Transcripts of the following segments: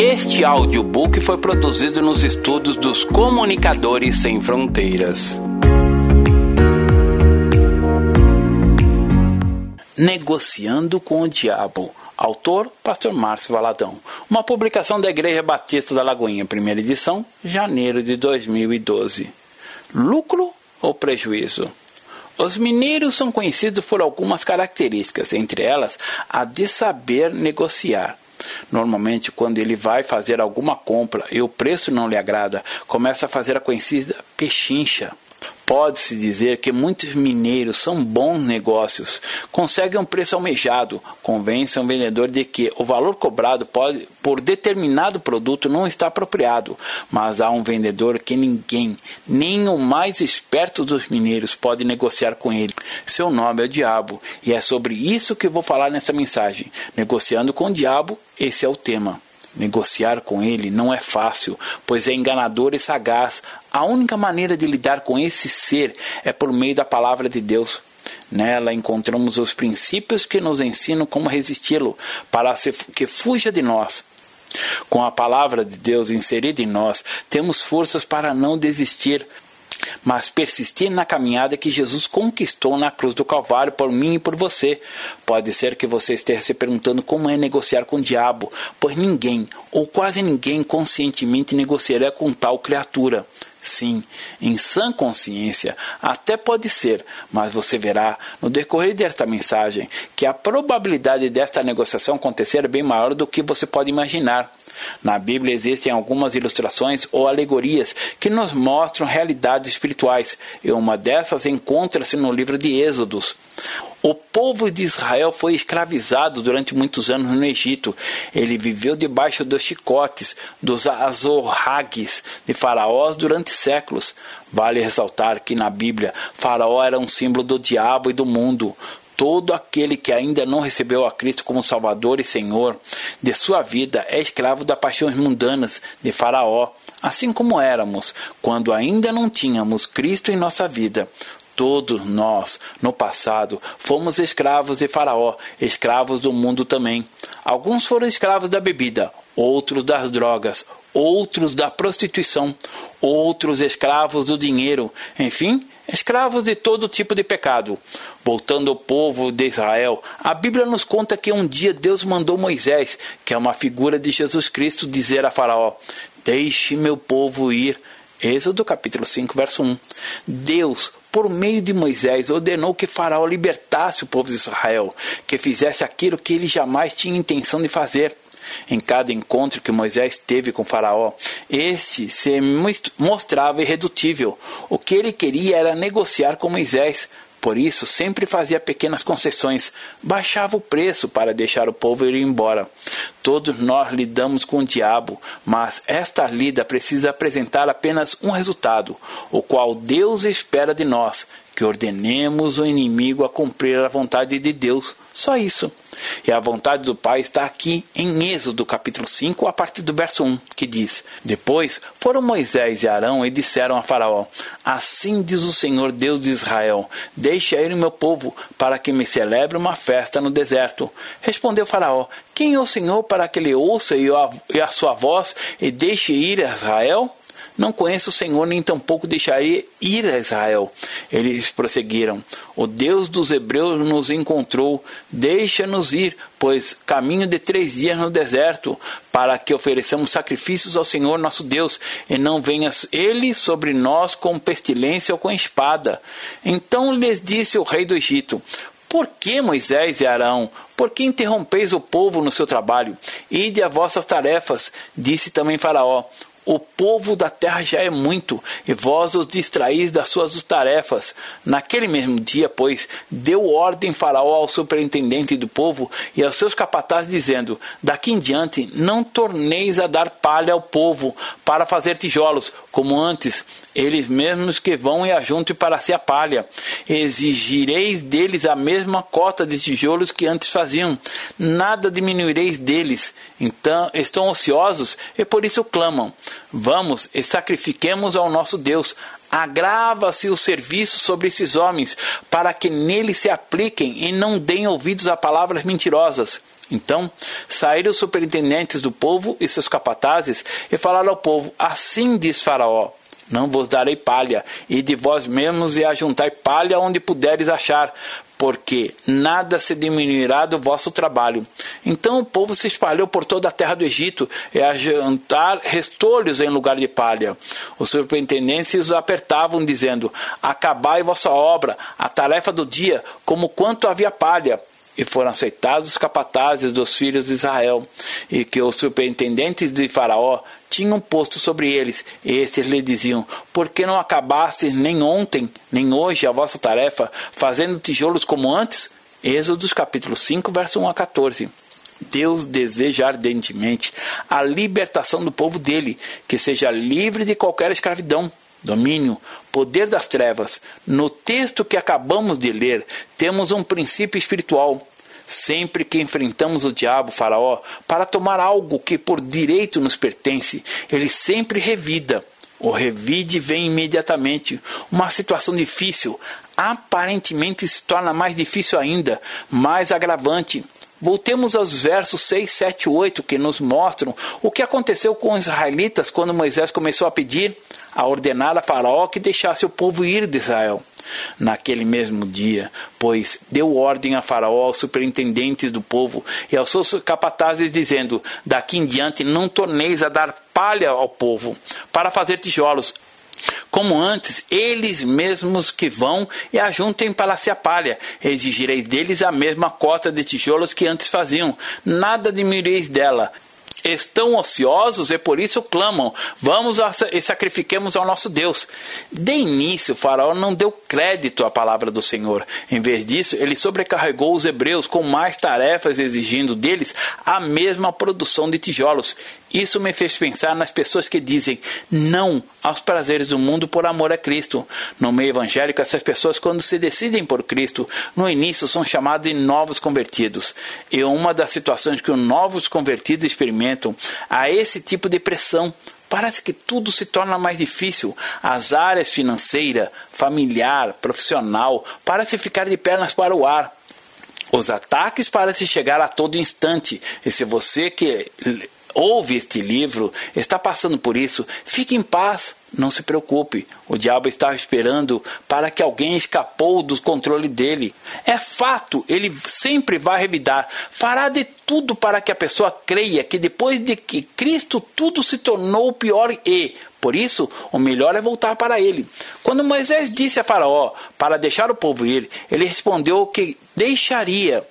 Este audiobook foi produzido nos estudos dos Comunicadores Sem Fronteiras. Negociando com o Diabo. Autor, Pastor Márcio Valadão. Uma publicação da Igreja Batista da Lagoinha, primeira edição, janeiro de 2012. Lucro ou prejuízo? Os mineiros são conhecidos por algumas características, entre elas a de saber negociar. Normalmente, quando ele vai fazer alguma compra e o preço não lhe agrada, começa a fazer a conhecida pechincha. Pode-se dizer que muitos mineiros são bons negócios, conseguem um preço almejado, convencem o vendedor de que o valor cobrado pode, por determinado produto não está apropriado, mas há um vendedor que ninguém, nem o mais esperto dos mineiros, pode negociar com ele. Seu nome é o diabo, e é sobre isso que vou falar nessa mensagem. Negociando com o diabo, esse é o tema. Negociar com ele não é fácil, pois é enganador e sagaz. A única maneira de lidar com esse ser é por meio da palavra de Deus. Nela encontramos os princípios que nos ensinam como resisti-lo, para que fuja de nós. Com a palavra de Deus inserida em nós, temos forças para não desistir, mas persistir na caminhada que Jesus conquistou na cruz do Calvário por mim e por você. Pode ser que você esteja se perguntando como é negociar com o diabo, pois ninguém, ou quase ninguém, conscientemente negociará com tal criatura. Sim, em sã consciência, até pode ser, mas você verá no decorrer desta mensagem que a probabilidade desta negociação acontecer é bem maior do que você pode imaginar. Na Bíblia existem algumas ilustrações ou alegorias que nos mostram realidades espirituais, e uma dessas encontra-se no livro de Êxodos. O povo de Israel foi escravizado durante muitos anos no Egito. Ele viveu debaixo dos chicotes, dos azorragues de faraós durante séculos. Vale ressaltar que na Bíblia, Faraó era um símbolo do diabo e do mundo. Todo aquele que ainda não recebeu a Cristo como Salvador e Senhor de sua vida é escravo das paixões mundanas de Faraó, assim como éramos quando ainda não tínhamos Cristo em nossa vida. Todos nós, no passado, fomos escravos de Faraó, escravos do mundo também. Alguns foram escravos da bebida, outros das drogas, outros da prostituição, outros escravos do dinheiro, enfim, escravos de todo tipo de pecado. Voltando ao povo de Israel, a Bíblia nos conta que um dia Deus mandou Moisés, que é uma figura de Jesus Cristo, dizer a Faraó: Deixe meu povo ir. Êxodo capítulo 5, verso 1. Deus por meio de Moisés, ordenou que Faraó libertasse o povo de Israel, que fizesse aquilo que ele jamais tinha intenção de fazer. Em cada encontro que Moisés teve com Faraó, este se mostrava irredutível. O que ele queria era negociar com Moisés, por isso, sempre fazia pequenas concessões, baixava o preço para deixar o povo ir embora. Todos nós lidamos com o diabo, mas esta lida precisa apresentar apenas um resultado, o qual Deus espera de nós, que ordenemos o inimigo a cumprir a vontade de Deus. Só isso. E a vontade do Pai está aqui em Êxodo capítulo 5, a partir do verso 1, que diz: Depois foram Moisés e Arão e disseram a Faraó: Assim diz o Senhor Deus de Israel: Deixe ir o meu povo, para que me celebre uma festa no deserto. Respondeu Faraó: Quem é o Senhor para que ele ouça e a sua voz e deixe ir Israel? Não conheço o Senhor, nem tampouco deixarei ir a Israel. Eles prosseguiram: O Deus dos Hebreus nos encontrou, deixa-nos ir, pois caminho de três dias no deserto, para que ofereçamos sacrifícios ao Senhor nosso Deus, e não venha ele sobre nós com pestilência ou com espada. Então lhes disse o rei do Egito: por que Moisés e Arão? Por que interrompeis o povo no seu trabalho? Ide a vossas tarefas, disse também Faraó. O povo da terra já é muito, e vós os distraís das suas tarefas. Naquele mesmo dia, pois, deu ordem Faraó ao superintendente do povo e aos seus capatazes, dizendo: Daqui em diante não torneis a dar palha ao povo para fazer tijolos, como antes, eles mesmos que vão e ajuntem para si a palha. Exigireis deles a mesma cota de tijolos que antes faziam. Nada diminuireis deles. Então estão ociosos e por isso clamam. Vamos e sacrifiquemos ao nosso Deus. Agrava-se o serviço sobre esses homens, para que nele se apliquem e não deem ouvidos a palavras mentirosas. Então saíram os superintendentes do povo e seus capatazes e falaram ao povo: Assim diz Faraó: Não vos darei palha, e de vós mesmos e ajuntai palha onde puderes achar, porque nada se diminuirá do vosso trabalho. Então o povo se espalhou por toda a terra do Egito, e a jantar restolhos em lugar de palha. Os superintendentes os apertavam, dizendo: Acabai vossa obra, a tarefa do dia, como quanto havia palha e foram aceitados os capatazes dos filhos de Israel, e que os superintendentes de Faraó tinham posto sobre eles. Estes lhe diziam: Por que não acabastes nem ontem, nem hoje a vossa tarefa, fazendo tijolos como antes? Êxodos capítulo 5, verso 1 a 14. Deus deseja ardentemente a libertação do povo dele, que seja livre de qualquer escravidão, domínio, poder das trevas. No texto que acabamos de ler, temos um princípio espiritual. Sempre que enfrentamos o diabo, Faraó, para tomar algo que por direito nos pertence, ele sempre revida. O revide vem imediatamente. Uma situação difícil aparentemente se torna mais difícil ainda, mais agravante. Voltemos aos versos 6, 7 e 8 que nos mostram o que aconteceu com os israelitas quando Moisés começou a pedir, a ordenar a Faraó que deixasse o povo ir de Israel. Naquele mesmo dia, pois deu ordem a Faraó, aos superintendentes do povo e aos seus capatazes, dizendo: Daqui em diante não torneis a dar palha ao povo para fazer tijolos, como antes, eles mesmos que vão e ajuntem para se a palha. Exigireis deles a mesma cota de tijolos que antes faziam. Nada diminuireis dela estão ociosos e por isso clamam: Vamos e sacrifiquemos ao nosso Deus. De início, o Faraó não deu crédito à palavra do Senhor. Em vez disso, ele sobrecarregou os hebreus com mais tarefas, exigindo deles a mesma produção de tijolos. Isso me fez pensar nas pessoas que dizem não aos prazeres do mundo por amor a Cristo. No meio evangélico, essas pessoas, quando se decidem por Cristo, no início são chamadas de novos convertidos. E uma das situações que os novos convertidos experimentam a esse tipo de pressão Parece que tudo se torna mais difícil. As áreas financeira, familiar, profissional parecem ficar de pernas para o ar. Os ataques parecem chegar a todo instante. E se você que ouve este livro, está passando por isso, fique em paz, não se preocupe. O diabo está esperando para que alguém escapou do controle dele. É fato, ele sempre vai revidar. Fará de tudo para que a pessoa creia que depois de que Cristo tudo se tornou pior e, por isso, o melhor é voltar para ele. Quando Moisés disse a Faraó para deixar o povo ir, ele respondeu que deixaria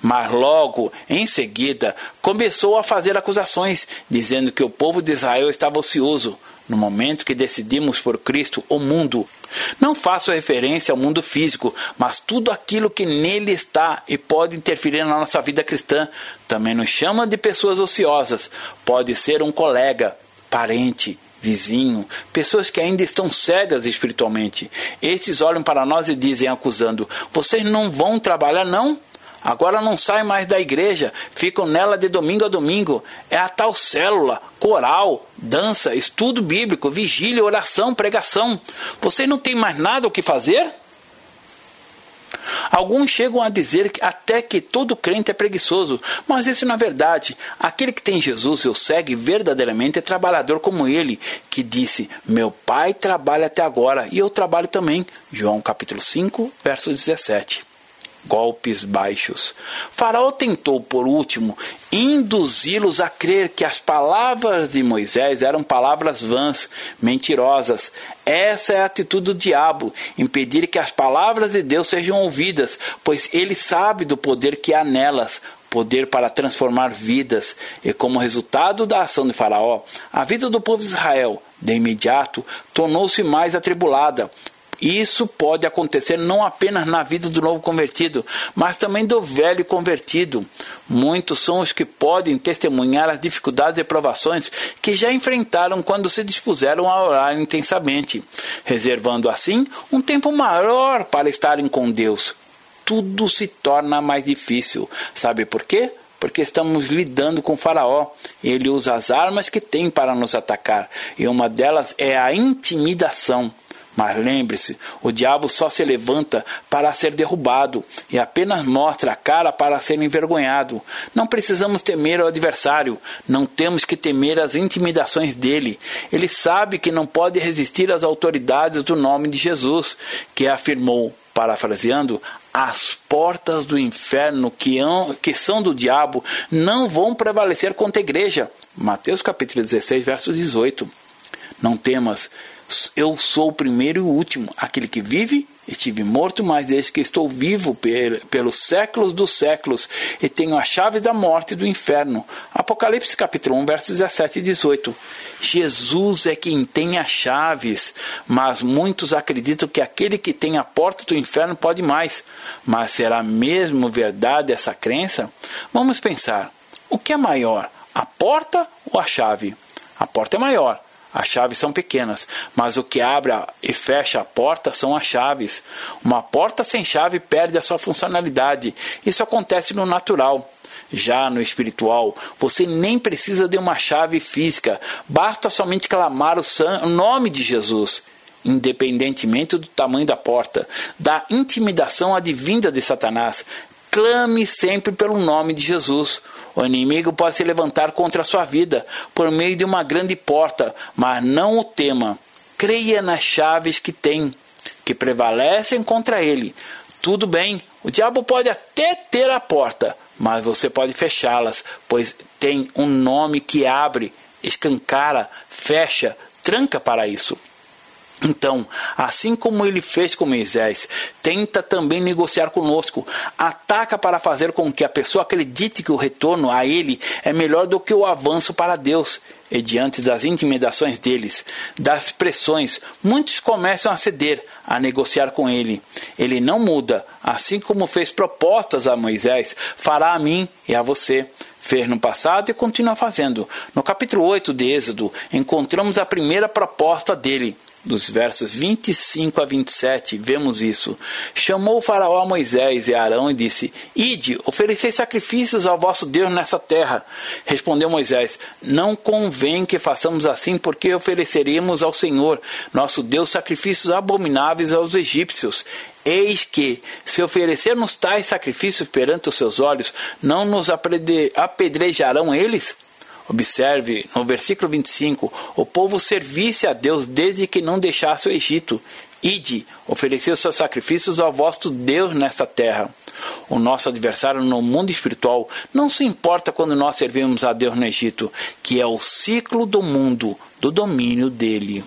mas logo em seguida começou a fazer acusações, dizendo que o povo de Israel estava ocioso. No momento que decidimos por Cristo o mundo, não faço referência ao mundo físico, mas tudo aquilo que nele está e pode interferir na nossa vida cristã. Também nos chama de pessoas ociosas. Pode ser um colega, parente, vizinho, pessoas que ainda estão cegas espiritualmente. Estes olham para nós e dizem, acusando: Vocês não vão trabalhar, não? Agora não saem mais da igreja, ficam nela de domingo a domingo. É a tal célula, coral, dança, estudo bíblico, vigília, oração, pregação. Você não tem mais nada o que fazer? Alguns chegam a dizer que até que todo crente é preguiçoso, mas isso não é verdade. Aquele que tem Jesus e o segue verdadeiramente é trabalhador como ele, que disse: Meu pai trabalha até agora e eu trabalho também. João capítulo 5, verso 17 golpes baixos. Faraó tentou, por último, induzi-los a crer que as palavras de Moisés eram palavras vãs, mentirosas. Essa é a atitude do diabo, impedir que as palavras de Deus sejam ouvidas, pois ele sabe do poder que há nelas, poder para transformar vidas, e como resultado da ação de Faraó, a vida do povo de Israel, de imediato, tornou-se mais atribulada, isso pode acontecer não apenas na vida do novo convertido, mas também do velho convertido. Muitos são os que podem testemunhar as dificuldades e provações que já enfrentaram quando se dispuseram a orar intensamente, reservando assim um tempo maior para estarem com Deus. Tudo se torna mais difícil. Sabe por quê? porque estamos lidando com Faraó. Ele usa as armas que tem para nos atacar, e uma delas é a intimidação. Mas lembre-se, o diabo só se levanta para ser derrubado e apenas mostra a cara para ser envergonhado. Não precisamos temer o adversário, não temos que temer as intimidações dele. Ele sabe que não pode resistir às autoridades do nome de Jesus, que afirmou, parafraseando, as portas do inferno que, são do diabo não vão prevalecer contra a igreja. Mateus capítulo 16, verso 18. Não temas, eu sou o primeiro e o último, aquele que vive. Estive morto, mas desde que estou vivo pelos séculos dos séculos e tenho a chave da morte e do inferno. Apocalipse capítulo 1, versos 17 e 18. Jesus é quem tem as chaves, mas muitos acreditam que aquele que tem a porta do inferno pode mais. Mas será mesmo verdade essa crença? Vamos pensar. O que é maior, a porta ou a chave? A porta é maior, as chaves são pequenas, mas o que abre e fecha a porta são as chaves. Uma porta sem chave perde a sua funcionalidade. Isso acontece no natural. Já no espiritual, você nem precisa de uma chave física, basta somente clamar o nome de Jesus independentemente do tamanho da porta, da intimidação advinda de Satanás. Clame sempre pelo nome de Jesus. O inimigo pode se levantar contra a sua vida por meio de uma grande porta, mas não o tema. Creia nas chaves que tem, que prevalecem contra ele. Tudo bem, o diabo pode até ter a porta, mas você pode fechá-las, pois tem um nome que abre, escancara, fecha, tranca para isso. Então, assim como ele fez com Moisés, tenta também negociar conosco. Ataca para fazer com que a pessoa acredite que o retorno a ele é melhor do que o avanço para Deus. E diante das intimidações deles, das pressões, muitos começam a ceder, a negociar com ele. Ele não muda, assim como fez propostas a Moisés, fará a mim e a você fez no passado e continua fazendo. No capítulo 8 de Êxodo, encontramos a primeira proposta dele dos versos 25 a 27, vemos isso. Chamou o faraó a Moisés e Arão e disse: Ide, oferecei sacrifícios ao vosso Deus nessa terra. Respondeu Moisés: Não convém que façamos assim, porque ofereceremos ao Senhor, nosso Deus, sacrifícios abomináveis aos egípcios. Eis que, se oferecermos tais sacrifícios perante os seus olhos, não nos apedrejarão eles? Observe no versículo 25: o povo servisse a Deus desde que não deixasse o Egito. Ide, ofereceu seus sacrifícios ao vosso Deus nesta terra. O nosso adversário no mundo espiritual não se importa quando nós servimos a Deus no Egito, que é o ciclo do mundo, do domínio dele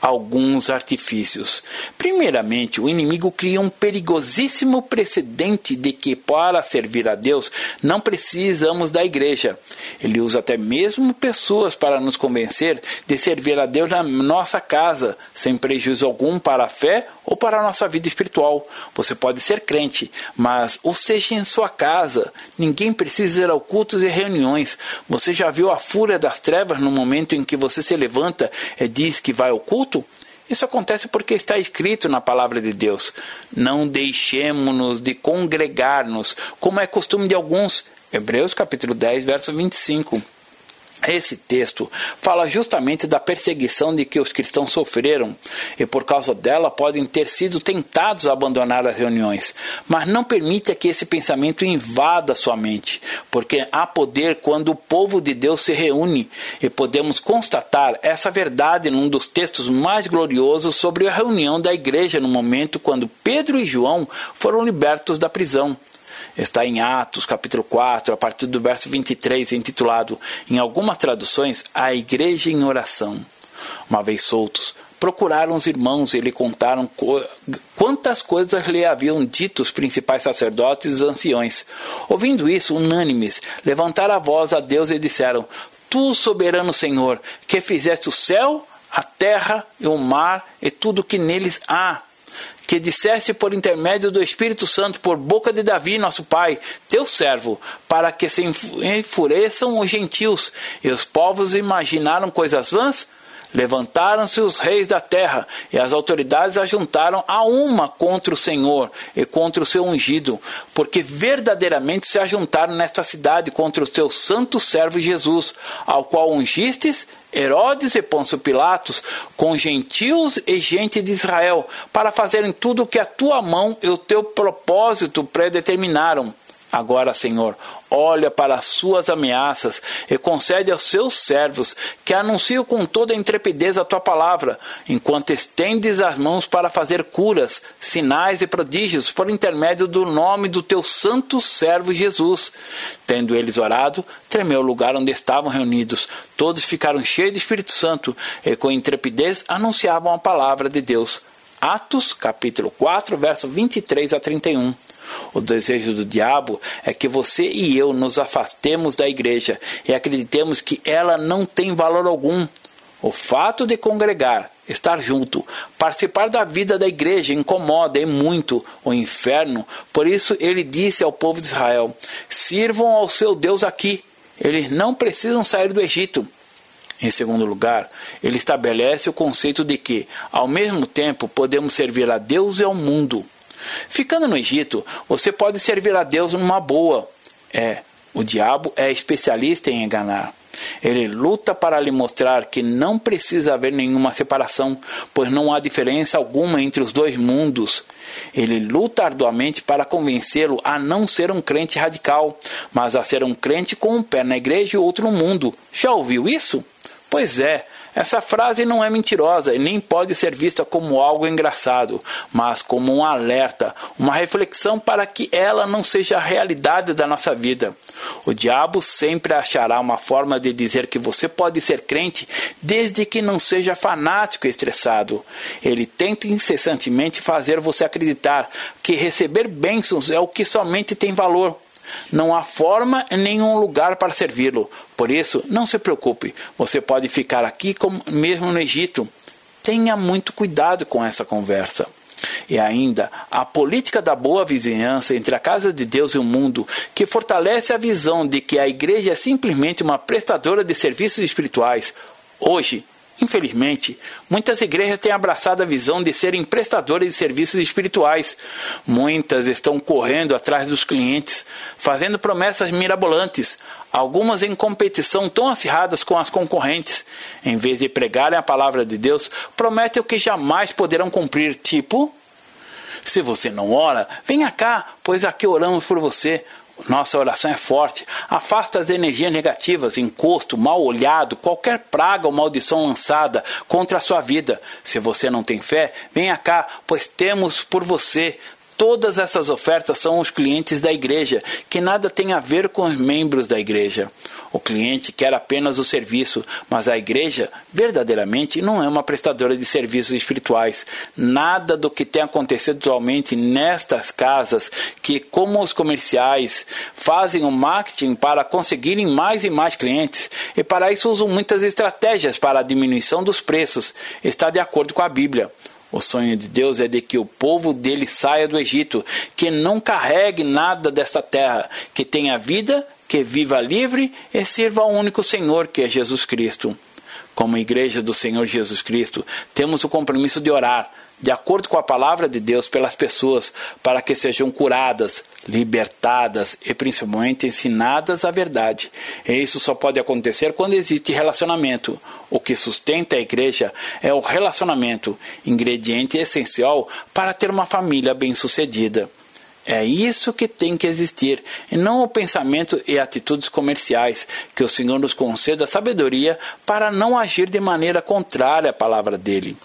alguns artifícios. Primeiramente, o inimigo cria um perigosíssimo precedente de que, para servir a Deus, não precisamos da igreja. Ele usa até mesmo pessoas para nos convencer de servir a Deus na nossa casa, sem prejuízo algum para a fé ou para a nossa vida espiritual. Você pode ser crente, mas ou seja em sua casa. Ninguém precisa ir ao cultos e reuniões. Você já viu a fúria das trevas no momento em que você se levanta e diz que vai ao culto? Isso acontece porque está escrito na palavra de Deus: Não deixemos-nos de congregar-nos, como é costume de alguns. Hebreus capítulo 10, verso 25. Esse texto fala justamente da perseguição de que os cristãos sofreram e por causa dela podem ter sido tentados a abandonar as reuniões. Mas não permita que esse pensamento invada sua mente, porque há poder quando o povo de Deus se reúne e podemos constatar essa verdade num dos textos mais gloriosos sobre a reunião da igreja no momento quando Pedro e João foram libertos da prisão está em Atos, capítulo 4, a partir do verso 23, intitulado, em algumas traduções, A Igreja em Oração. Uma vez soltos, procuraram os irmãos e lhe contaram co quantas coisas lhe haviam dito os principais sacerdotes e os anciões. Ouvindo isso, unânimes, levantaram a voz a Deus e disseram: Tu, soberano Senhor, que fizeste o céu, a terra e o mar e tudo o que neles há que disseste por intermédio do Espírito Santo, por boca de Davi, nosso pai, teu servo, para que se enfureçam os gentios e os povos imaginaram coisas vãs? Levantaram-se os reis da terra, e as autoridades ajuntaram a uma contra o Senhor e contra o seu ungido, porque verdadeiramente se ajuntaram nesta cidade contra o teu santo servo Jesus, ao qual ungistes Herodes e Pôncio Pilatos, com gentios e gente de Israel, para fazerem tudo o que a tua mão e o teu propósito predeterminaram. Agora, Senhor, olha para as suas ameaças e concede aos seus servos que anunciam com toda a intrepidez a tua palavra, enquanto estendes as mãos para fazer curas, sinais e prodígios por intermédio do nome do teu santo servo Jesus. Tendo eles orado, tremeu o lugar onde estavam reunidos. Todos ficaram cheios do Espírito Santo e com intrepidez anunciavam a palavra de Deus. Atos, capítulo 4, verso 23 a 31. O desejo do diabo é que você e eu nos afastemos da igreja e acreditemos que ela não tem valor algum. O fato de congregar, estar junto, participar da vida da igreja incomoda e muito o inferno. Por isso ele disse ao povo de Israel: sirvam ao seu Deus aqui. Eles não precisam sair do Egito. Em segundo lugar, ele estabelece o conceito de que, ao mesmo tempo, podemos servir a Deus e ao mundo. Ficando no Egito, você pode servir a Deus numa boa. É, o diabo é especialista em enganar. Ele luta para lhe mostrar que não precisa haver nenhuma separação, pois não há diferença alguma entre os dois mundos. Ele luta arduamente para convencê-lo a não ser um crente radical, mas a ser um crente com um pé na igreja e outro no mundo. Já ouviu isso? Pois é, essa frase não é mentirosa e nem pode ser vista como algo engraçado, mas como um alerta, uma reflexão para que ela não seja a realidade da nossa vida. O diabo sempre achará uma forma de dizer que você pode ser crente desde que não seja fanático e estressado. Ele tenta incessantemente fazer você acreditar que receber bênçãos é o que somente tem valor. Não há forma e nenhum lugar para servi-lo. Por isso, não se preocupe. Você pode ficar aqui como mesmo no Egito. Tenha muito cuidado com essa conversa. E ainda, a política da boa vizinhança entre a casa de Deus e o mundo, que fortalece a visão de que a igreja é simplesmente uma prestadora de serviços espirituais. Hoje, Infelizmente, muitas igrejas têm abraçado a visão de serem prestadoras de serviços espirituais. Muitas estão correndo atrás dos clientes, fazendo promessas mirabolantes, algumas em competição tão acirradas com as concorrentes. Em vez de pregarem a palavra de Deus, prometem o que jamais poderão cumprir, tipo. Se você não ora, venha cá, pois aqui oramos por você. Nossa oração é forte. Afasta as energias negativas, encosto, mal olhado, qualquer praga ou maldição lançada contra a sua vida. Se você não tem fé, venha cá, pois temos por você Todas essas ofertas são os clientes da igreja, que nada tem a ver com os membros da igreja. O cliente quer apenas o serviço, mas a igreja verdadeiramente não é uma prestadora de serviços espirituais. Nada do que tem acontecido atualmente nestas casas, que, como os comerciais, fazem o marketing para conseguirem mais e mais clientes, e para isso usam muitas estratégias para a diminuição dos preços, está de acordo com a Bíblia. O sonho de Deus é de que o povo dele saia do Egito, que não carregue nada desta terra, que tenha vida, que viva livre e sirva ao único Senhor, que é Jesus Cristo. Como igreja do Senhor Jesus Cristo, temos o compromisso de orar, de acordo com a palavra de Deus, pelas pessoas, para que sejam curadas, libertadas e principalmente ensinadas a verdade. E isso só pode acontecer quando existe relacionamento. O que sustenta a igreja é o relacionamento, ingrediente essencial para ter uma família bem-sucedida. É isso que tem que existir, e não o pensamento e atitudes comerciais. Que o Senhor nos conceda sabedoria para não agir de maneira contrária à palavra dele.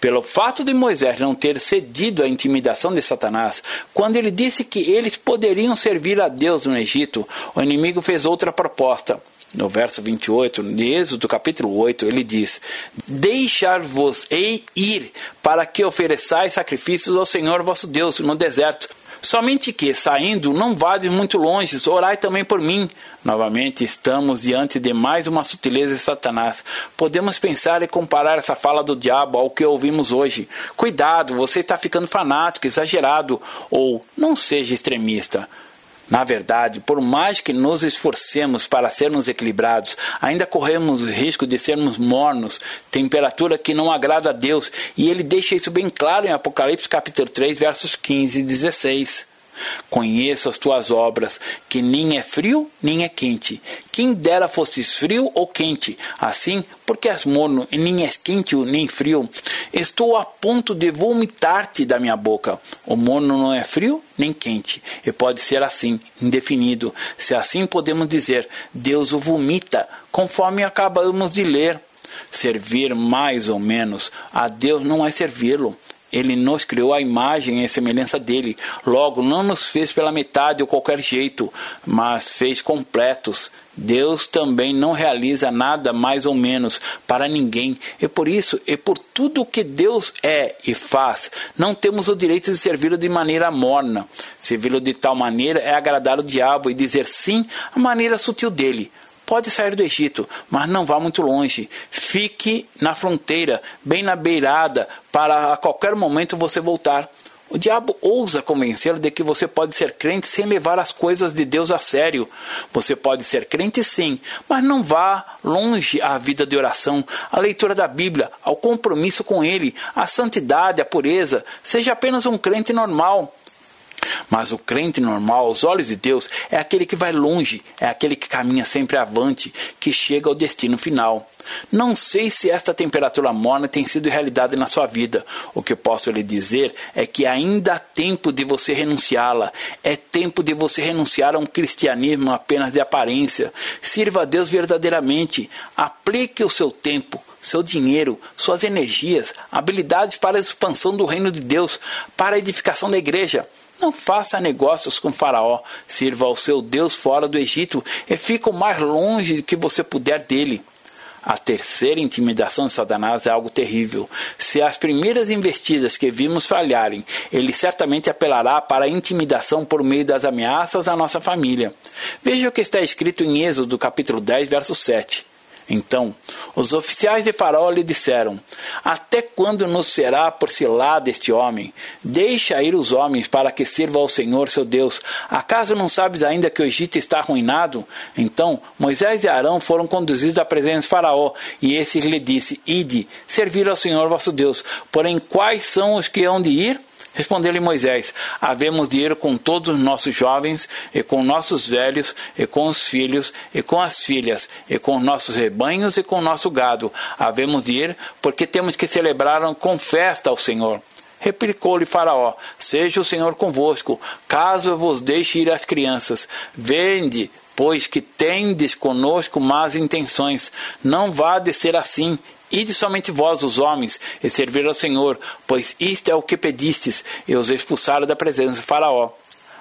Pelo fato de Moisés não ter cedido à intimidação de Satanás, quando ele disse que eles poderiam servir a Deus no Egito, o inimigo fez outra proposta. No verso 28, de Êxodo capítulo 8, ele diz: Deixar-vos-ei ir, para que ofereçais sacrifícios ao Senhor vosso Deus no deserto, Somente que, saindo, não vades muito longe, orai também por mim. Novamente, estamos diante de mais uma sutileza de Satanás. Podemos pensar e comparar essa fala do diabo ao que ouvimos hoje. Cuidado, você está ficando fanático, exagerado, ou não seja extremista. Na verdade, por mais que nos esforcemos para sermos equilibrados, ainda corremos o risco de sermos mornos, temperatura que não agrada a Deus, e ele deixa isso bem claro em Apocalipse capítulo 3, versos 15 e 16. Conheço as tuas obras, que nem é frio nem é quente. Quem dera fosses frio ou quente, assim, porque és morno e nem és quente nem frio, estou a ponto de vomitar-te da minha boca. O morno não é frio nem quente, e pode ser assim, indefinido. Se assim podemos dizer, Deus o vomita, conforme acabamos de ler. Servir mais ou menos a Deus não é servi-lo. Ele nos criou a imagem e semelhança dele. Logo, não nos fez pela metade ou qualquer jeito, mas fez completos. Deus também não realiza nada mais ou menos para ninguém. E por isso, e por tudo o que Deus é e faz, não temos o direito de servi-lo de maneira morna. Servi-lo de tal maneira é agradar o diabo e dizer sim à maneira sutil dele. Pode sair do Egito, mas não vá muito longe. Fique na fronteira, bem na beirada, para a qualquer momento você voltar. O diabo ousa convencê-lo de que você pode ser crente sem levar as coisas de Deus a sério. Você pode ser crente sim, mas não vá longe à vida de oração, à leitura da Bíblia, ao compromisso com Ele, à santidade, à pureza. Seja apenas um crente normal. Mas o crente normal, aos olhos de Deus, é aquele que vai longe, é aquele que caminha sempre avante, que chega ao destino final. Não sei se esta temperatura morna tem sido realidade na sua vida. O que posso lhe dizer é que ainda há tempo de você renunciá-la. É tempo de você renunciar a um cristianismo apenas de aparência. Sirva a Deus verdadeiramente. Aplique o seu tempo, seu dinheiro, suas energias, habilidades para a expansão do reino de Deus, para a edificação da igreja. Não faça negócios com Faraó, sirva ao seu Deus fora do Egito e fique o mais longe que você puder dele. A terceira intimidação de Satanás é algo terrível. Se as primeiras investidas que vimos falharem, ele certamente apelará para a intimidação por meio das ameaças à nossa família. Veja o que está escrito em Êxodo capítulo 10, verso 7. Então, os oficiais de Faraó lhe disseram: Até quando nos será por cilada este homem? Deixa ir os homens para que sirva ao Senhor seu Deus. Acaso não sabes ainda que o Egito está arruinado? Então, Moisés e Arão foram conduzidos à presença de Faraó, e esse lhe disse: Ide, servir ao Senhor vosso Deus. Porém, quais são os que hão de ir? Respondeu-lhe Moisés: Havemos de ir com todos os nossos jovens, e com nossos velhos, e com os filhos, e com as filhas, e com nossos rebanhos, e com nosso gado. Havemos de ir, porque temos que celebrar com festa ao Senhor. Replicou-lhe Faraó: Seja o Senhor convosco, caso vos deixe ir as crianças. Vende, pois que tendes conosco más intenções. Não vá de ser assim, Ide somente vós, os homens, e servir ao Senhor, pois isto é o que pedistes, e os expulsaram da presença de Faraó.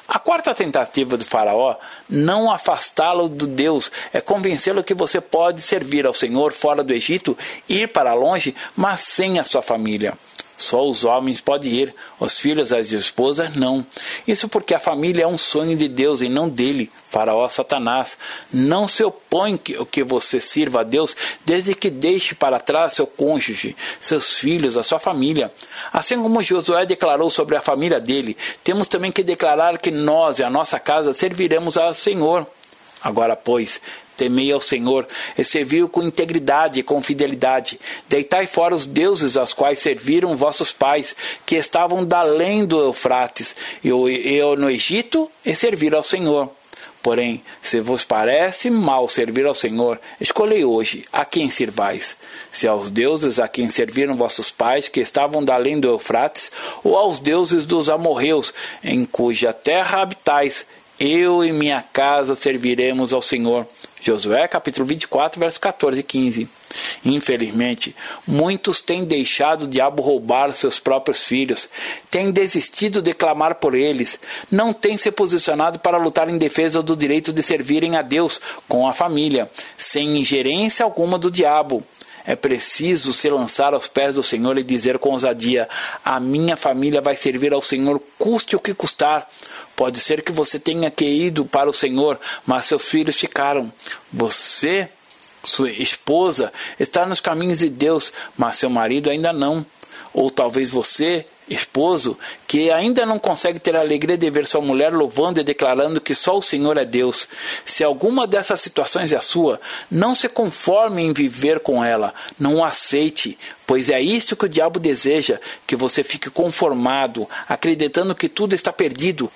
A quarta tentativa do Faraó, não afastá-lo do Deus, é convencê-lo que você pode servir ao Senhor fora do Egito, ir para longe, mas sem a sua família. Só os homens podem ir, os filhos as esposas não. Isso porque a família é um sonho de Deus e não dele. Faraó Satanás. Não se opõe que, que você sirva a Deus desde que deixe para trás seu cônjuge, seus filhos, a sua família. Assim como Josué declarou sobre a família dele, temos também que declarar que nós e a nossa casa serviremos ao Senhor. Agora, pois, temei ao Senhor e serviu com integridade e com fidelidade. Deitai fora os deuses aos quais serviram vossos pais, que estavam da além do Eufrates, e eu no Egito, e servir ao Senhor. Porém, se vos parece mal servir ao Senhor, escolhei hoje a quem sirvais: se aos deuses a quem serviram vossos pais, que estavam da além do Eufrates, ou aos deuses dos amorreus, em cuja terra habitais, eu e minha casa serviremos ao Senhor. Josué capítulo 24, versos 14 e 15. Infelizmente, muitos têm deixado o diabo roubar seus próprios filhos, têm desistido de clamar por eles, não têm se posicionado para lutar em defesa do direito de servirem a Deus com a família, sem ingerência alguma do diabo. É preciso se lançar aos pés do Senhor e dizer com ousadia: A minha família vai servir ao Senhor, custe o que custar. Pode ser que você tenha que ido para o Senhor, mas seus filhos ficaram. Você, sua esposa, está nos caminhos de Deus, mas seu marido ainda não. Ou talvez você esposo que ainda não consegue ter a alegria de ver sua mulher louvando e declarando que só o Senhor é Deus. Se alguma dessas situações é a sua, não se conforme em viver com ela, não aceite, pois é isso que o diabo deseja, que você fique conformado, acreditando que tudo está perdido,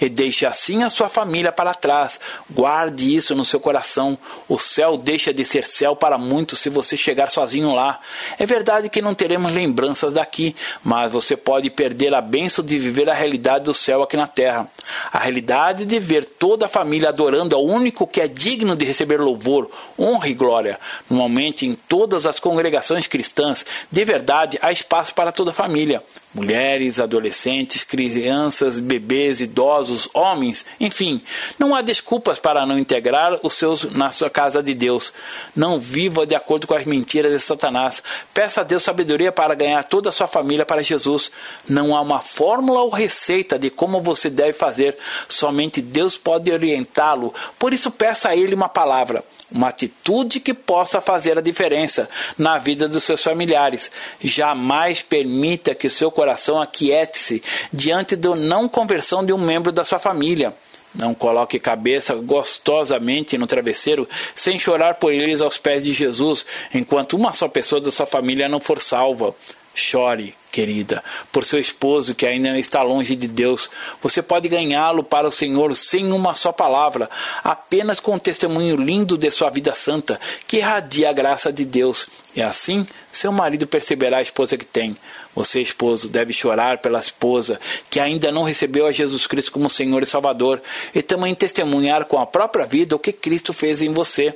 e deixe assim a sua família para trás. Guarde isso no seu coração. O céu deixa de ser céu para muitos se você chegar sozinho lá. É verdade que não teremos lembranças daqui, mas você pode perder a bênção de viver a realidade do céu aqui na terra. A realidade de ver toda a família adorando ao único que é digno de receber louvor, honra e glória. Normalmente em todas as congregações cristãs, de verdade, há espaço para toda a família mulheres, adolescentes, crianças, bebês, idosos, homens, enfim, não há desculpas para não integrar os seus na sua casa de Deus. Não viva de acordo com as mentiras de Satanás. Peça a Deus sabedoria para ganhar toda a sua família para Jesus. Não há uma fórmula ou receita de como você deve fazer, somente Deus pode orientá-lo. Por isso peça a ele uma palavra uma atitude que possa fazer a diferença na vida dos seus familiares. Jamais permita que o seu coração aquiete-se diante da não conversão de um membro da sua família. Não coloque cabeça gostosamente no travesseiro sem chorar por eles aos pés de Jesus, enquanto uma só pessoa da sua família não for salva. Chore, querida, por seu esposo que ainda está longe de Deus. Você pode ganhá-lo para o Senhor sem uma só palavra, apenas com um testemunho lindo de sua vida santa, que irradia a graça de Deus. E assim, seu marido perceberá a esposa que tem. Você, esposo, deve chorar pela esposa que ainda não recebeu a Jesus Cristo como Senhor e Salvador, e também testemunhar com a própria vida o que Cristo fez em você.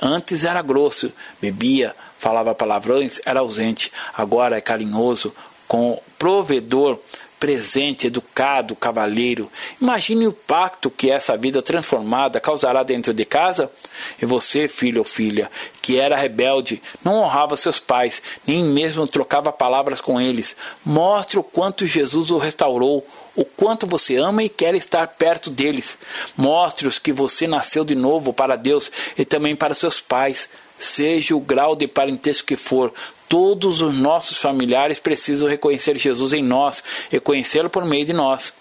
Antes era grosso, bebia, falava palavrões, era ausente. Agora é carinhoso, com provedor, presente, educado, cavalheiro. Imagine o impacto que essa vida transformada causará dentro de casa. E você, filho ou filha, que era rebelde, não honrava seus pais, nem mesmo trocava palavras com eles. Mostre o quanto Jesus o restaurou, o quanto você ama e quer estar perto deles. Mostre-os que você nasceu de novo para Deus e também para seus pais. Seja o grau de parentesco que for, todos os nossos familiares precisam reconhecer Jesus em nós e conhecê-lo por meio de nós.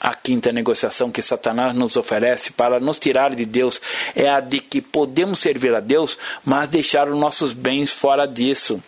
A quinta negociação que Satanás nos oferece para nos tirar de Deus é a de que podemos servir a Deus, mas deixar os nossos bens fora disso.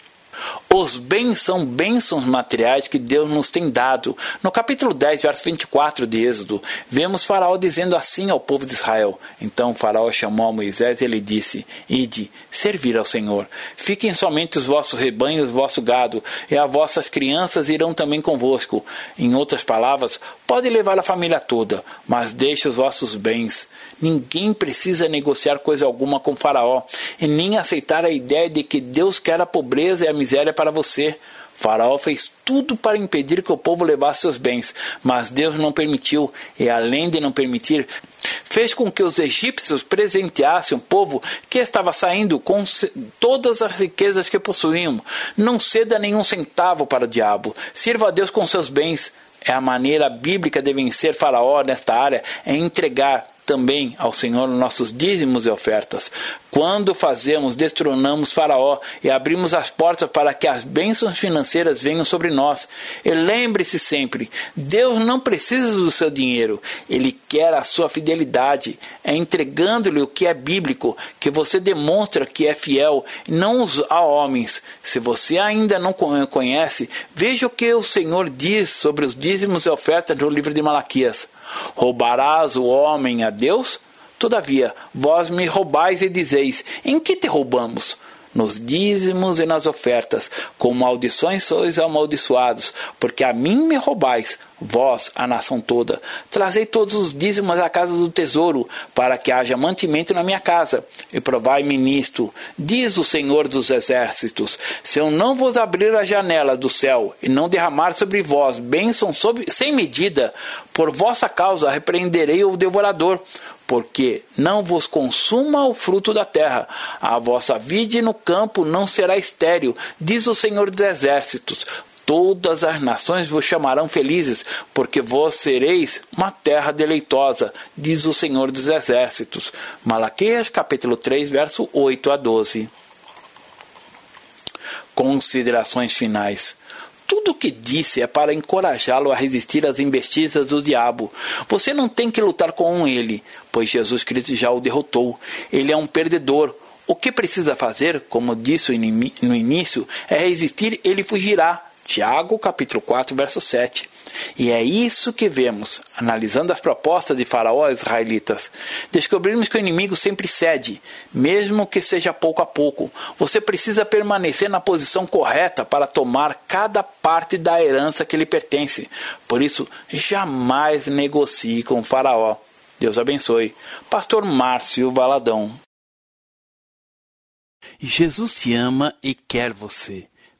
Os bens são bênçãos materiais que Deus nos tem dado. No capítulo 10, verso 24 de Êxodo, vemos Faraó dizendo assim ao povo de Israel. Então Faraó chamou a Moisés e lhe disse: Ide, servir ao Senhor. Fiquem somente os vossos rebanhos, o vosso gado, e as vossas crianças irão também convosco. Em outras palavras, pode levar a família toda, mas deixe os vossos bens. Ninguém precisa negociar coisa alguma com Faraó, e nem aceitar a ideia de que Deus quer a pobreza e a miséria para você. Faraó fez tudo para impedir que o povo levasse seus bens, mas Deus não permitiu, e além de não permitir, fez com que os egípcios presenteassem o povo que estava saindo com todas as riquezas que possuíam. Não ceda nenhum centavo para o diabo, sirva a Deus com seus bens. É a maneira bíblica de vencer Faraó nesta área, é entregar também ao Senhor nossos dízimos e ofertas. Quando fazemos, destronamos Faraó e abrimos as portas para que as bênçãos financeiras venham sobre nós. E lembre-se sempre: Deus não precisa do seu dinheiro, Ele quer a sua fidelidade. É entregando-lhe o que é bíblico que você demonstra que é fiel, não a homens. Se você ainda não conhece, veja o que o Senhor diz sobre os dízimos e ofertas no livro de Malaquias. Roubarás o homem a Deus? Todavia, vós me roubais e dizeis: Em que te roubamos? Nos dízimos e nas ofertas, com maldições sois amaldiçoados, porque a mim me roubais, vós, a nação toda. Trazei todos os dízimos à casa do tesouro, para que haja mantimento na minha casa. E provai-me nisto, diz o Senhor dos Exércitos: se eu não vos abrir a janela do céu e não derramar sobre vós bênção sobre, sem medida, por vossa causa repreenderei o devorador porque não vos consuma o fruto da terra. A vossa vide no campo não será estéril, diz o Senhor dos Exércitos. Todas as nações vos chamarão felizes, porque vós sereis uma terra deleitosa, diz o Senhor dos Exércitos. Malaquias capítulo 3, verso 8 a 12. Considerações finais. Tudo o que disse é para encorajá-lo a resistir às investidas do diabo. Você não tem que lutar com ele, pois Jesus Cristo já o derrotou. Ele é um perdedor. O que precisa fazer, como disse no início, é resistir, ele fugirá. Tiago, capítulo 4, verso 7. E é isso que vemos, analisando as propostas de Faraó israelitas. Descobrimos que o inimigo sempre cede, mesmo que seja pouco a pouco. Você precisa permanecer na posição correta para tomar cada parte da herança que lhe pertence. Por isso, jamais negocie com Faraó. Deus abençoe. Pastor Márcio Valadão. Jesus te ama e quer você.